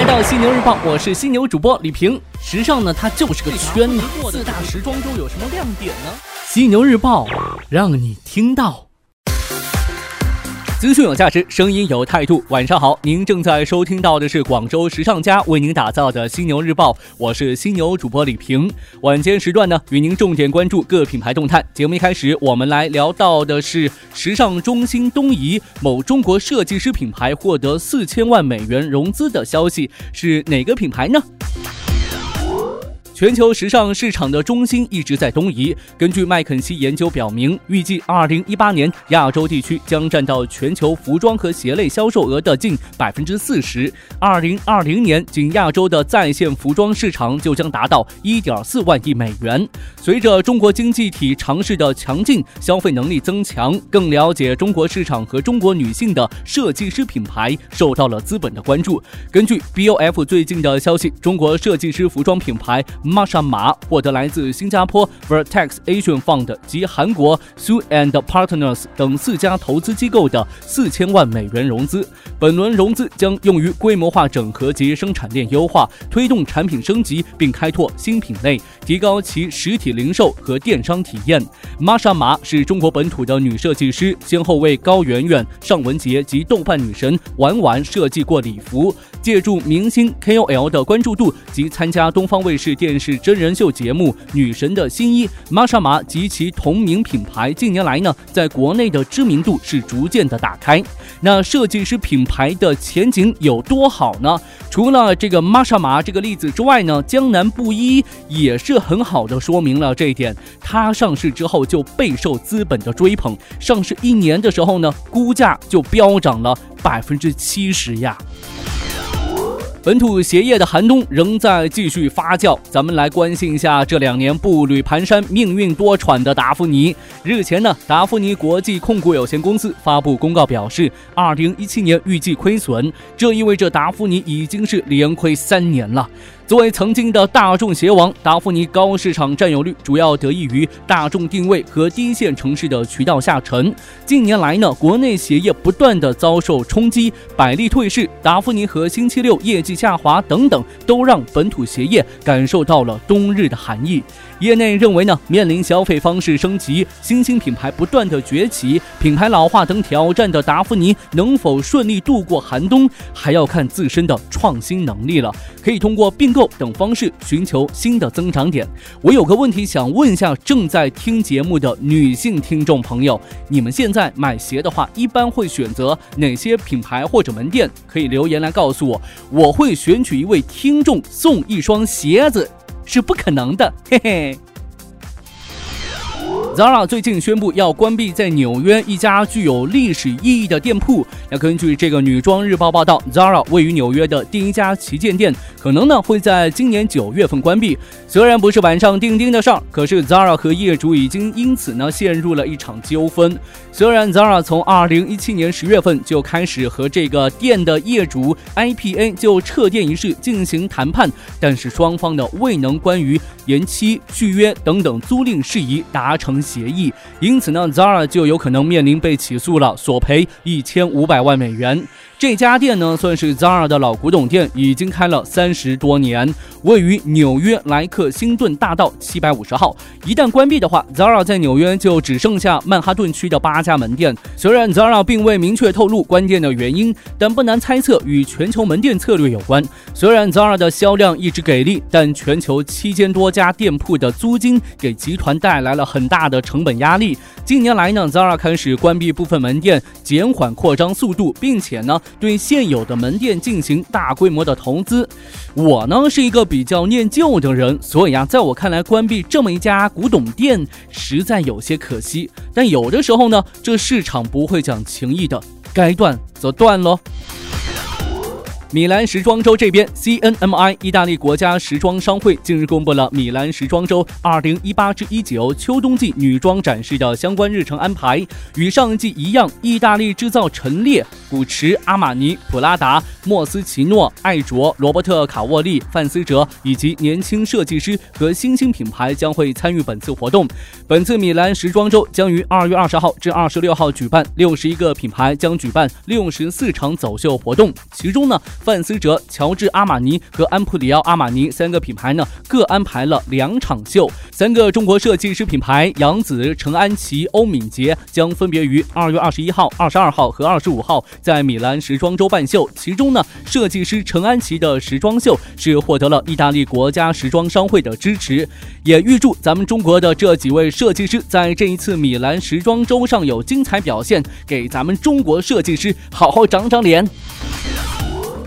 来到犀牛日报，我是犀牛主播李平。时尚呢，它就是个圈子。四大时装周有什么亮点呢？犀牛日报让你听到。资讯有价值，声音有态度。晚上好，您正在收听到的是广州时尚家为您打造的犀牛日报，我是犀牛主播李平。晚间时段呢，与您重点关注各品牌动态。节目一开始，我们来聊到的是时尚中心东移，某中国设计师品牌获得四千万美元融资的消息，是哪个品牌呢？全球时尚市场的中心一直在东移。根据麦肯锡研究表明，预计2018年亚洲地区将占到全球服装和鞋类销售额的近百分之四十。2020年，仅亚洲的在线服装市场就将达到1.4万亿美元。随着中国经济体尝试的强劲消费能力增强，更了解中国市场和中国女性的设计师品牌受到了资本的关注。根据 BOF 最近的消息，中国设计师服装品牌。玛莎玛获得来自新加坡 Vertex Asian Fund 及韩国 Su and Partners 等四家投资机构的四千万美元融资。本轮融资将用于规模化整合及生产链优化，推动产品升级，并开拓新品类，提高其实体零售和电商体验。玛莎玛是中国本土的女设计师，先后为高圆圆、尚雯婕及豆瓣女神婉婉设计过礼服。借助明星 KOL 的关注度及参加东方卫视电视真人秀节目《女神的新衣》，玛莎玛及其同名品牌近年来呢，在国内的知名度是逐渐的打开。那设计师品牌的前景有多好呢？除了这个玛莎玛这个例子之外呢，江南布衣也是很好的说明了这一点。它上市之后就备受资本的追捧，上市一年的时候呢，估价就飙涨了百分之七十呀。本土鞋业的寒冬仍在继续发酵，咱们来关心一下这两年步履蹒跚、命运多舛的达芙妮。日前呢，达芙妮国际控股有限公司发布公告表示，二零一七年预计亏损，这意味着达芙妮已经是连亏三年了。作为曾经的大众鞋王，达芙妮高市场占有率主要得益于大众定位和低线城市的渠道下沉。近年来呢，国内鞋业不断的遭受冲击，百丽退市，达芙妮和星期六业绩下滑等等，都让本土鞋业感受到了冬日的寒意。业内认为呢，面临消费方式升级、新兴品牌不断的崛起、品牌老化等挑战的达芙妮，能否顺利度过寒冬，还要看自身的创新能力了。可以通过并购等方式寻求新的增长点。我有个问题想问一下正在听节目的女性听众朋友，你们现在买鞋的话，一般会选择哪些品牌或者门店？可以留言来告诉我，我会选取一位听众送一双鞋子。是不可能的，嘿嘿。Zara 最近宣布要关闭在纽约一家具有历史意义的店铺。那根据这个女装日报报道，Zara 位于纽约的第一家旗舰店可能呢会在今年九月份关闭。虽然不是板上钉钉的事儿，可是 Zara 和业主已经因此呢陷入了一场纠纷。虽然 Zara 从二零一七年十月份就开始和这个店的业主 IPA 就撤店一事进行谈判，但是双方呢未能关于延期续约等等租赁事宜达成协议，因此呢，Zara 就有可能面临被起诉了，索赔一千五百万美元。这家店呢，算是 Zara 的老古董店，已经开了三十多年，位于纽约莱克星顿大道七百五十号。一旦关闭的话，Zara 在纽约就只剩下曼哈顿区的八家门店。虽然 Zara 并未明确透露关店的原因，但不难猜测与全球门店策略有关。虽然 Zara 的销量一直给力，但全球七千多家店铺的租金给集团带来了很大的成本压力。近年来呢，Zara 开始关闭部分门店，减缓扩张速度，并且呢。对现有的门店进行大规模的投资，我呢是一个比较念旧的人，所以啊，在我看来，关闭这么一家古董店实在有些可惜。但有的时候呢，这市场不会讲情义的，该断则断喽。米兰时装周这边，CNMI 意大利国家时装商会近日公布了米兰时装周2018至19秋冬季女装展示的相关日程安排。与上季一样，意大利制造陈列、古驰、阿玛尼、普拉达、莫斯奇诺、艾卓、罗伯特卡沃利、范思哲以及年轻设计师和新兴品牌将会参与本次活动。本次米兰时装周将于2月20号至26号举办，61个品牌将举办64场走秀活动，其中呢。范思哲、乔治阿玛尼和安普里奥阿玛尼三个品牌呢，各安排了两场秀。三个中国设计师品牌杨子、陈安琪、欧敏杰将分别于二月二十一号、二十二号和二十五号在米兰时装周办秀。其中呢，设计师陈安琪的时装秀是获得了意大利国家时装商会的支持。也预祝咱们中国的这几位设计师在这一次米兰时装周上有精彩表现，给咱们中国设计师好好长长脸。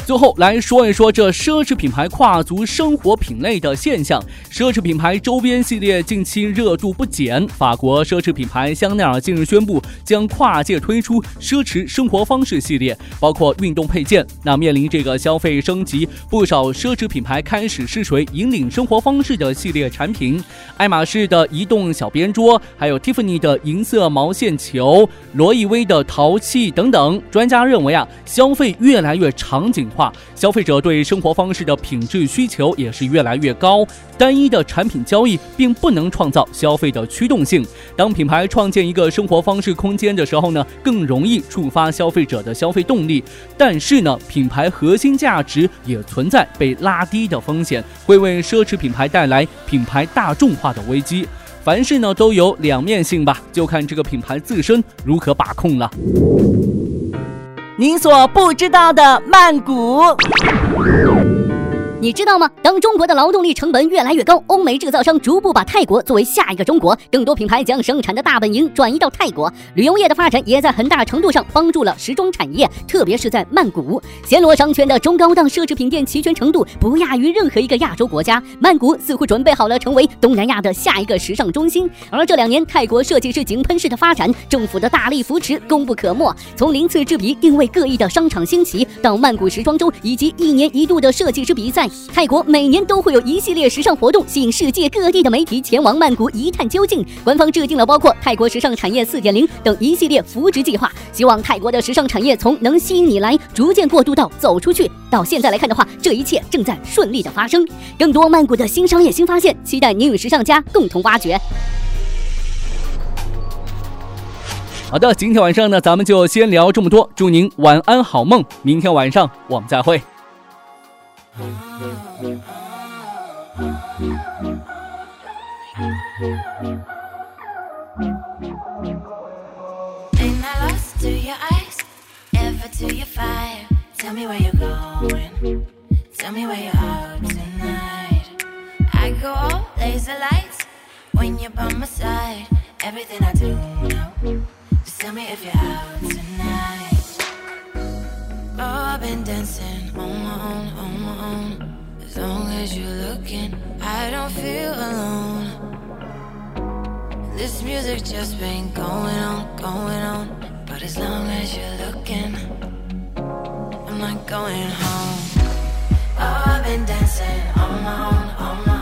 最后来说一说这奢侈品牌跨足生活品类的现象。奢侈品牌周边系列近期热度不减。法国奢侈品牌香奈儿近日宣布将跨界推出奢侈生活方式系列，包括运动配件。那面临这个消费升级，不少奢侈品牌开始试水引领生活方式的系列产品。爱马仕的移动小边桌，还有 Tiffany 的银色毛线球，罗意威的陶器等等。专家认为啊，消费越来越场景。化，消费者对生活方式的品质需求也是越来越高。单一的产品交易并不能创造消费的驱动性。当品牌创建一个生活方式空间的时候呢，更容易触发消费者的消费动力。但是呢，品牌核心价值也存在被拉低的风险，会为奢侈品牌带来品牌大众化的危机。凡事呢都有两面性吧，就看这个品牌自身如何把控了。您所不知道的曼谷。你知道吗？当中国的劳动力成本越来越高，欧美制造商逐步把泰国作为下一个中国，更多品牌将生产的大本营转移到泰国。旅游业的发展也在很大程度上帮助了时装产业，特别是在曼谷，暹罗商圈的中高档奢侈品店齐全程度不亚于任何一个亚洲国家。曼谷似乎准备好了成为东南亚的下一个时尚中心。而这两年泰国设计师井喷式的发展，政府的大力扶持功不可没。从鳞次栉比、定位各异的商场兴起，到曼谷时装周以及一年一度的设计师比赛。泰国每年都会有一系列时尚活动，吸引世界各地的媒体前往曼谷一探究竟。官方制定了包括泰国时尚产业四点零等一系列扶植计划，希望泰国的时尚产业从能吸引你来，逐渐过渡到走出去。到现在来看的话，这一切正在顺利的发生。更多曼谷的新商业新发现，期待您与时尚家共同挖掘。好的，今天晚上呢，咱们就先聊这么多。祝您晚安好梦，明天晚上我们再会。Been I lost to your eyes, ever to your fire? Tell me where you're going. Tell me where you're out tonight. I go all laser lights when you're by my side. Everything I do now. Just tell me if you're out tonight. I've been dancing on my own, on my own. As long as you're looking, I don't feel alone. This music just been going on, going on. But as long as you're looking, I'm not going home. Oh, I've been dancing on my own, on my own.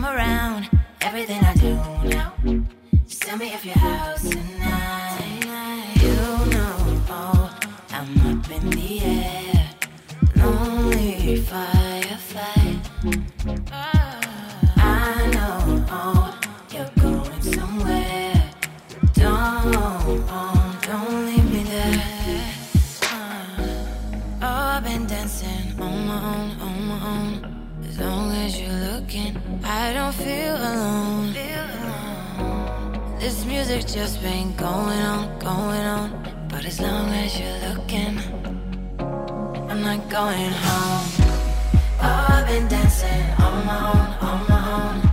come around. Everything I do now. Just tell me if you're out tonight. You know oh, I'm up in the air. Lonely firefly. I know oh, you're going somewhere. Don't. Music just been going on, going on. But as long as you're looking, I'm not going home. Oh, I've been dancing on my own, on my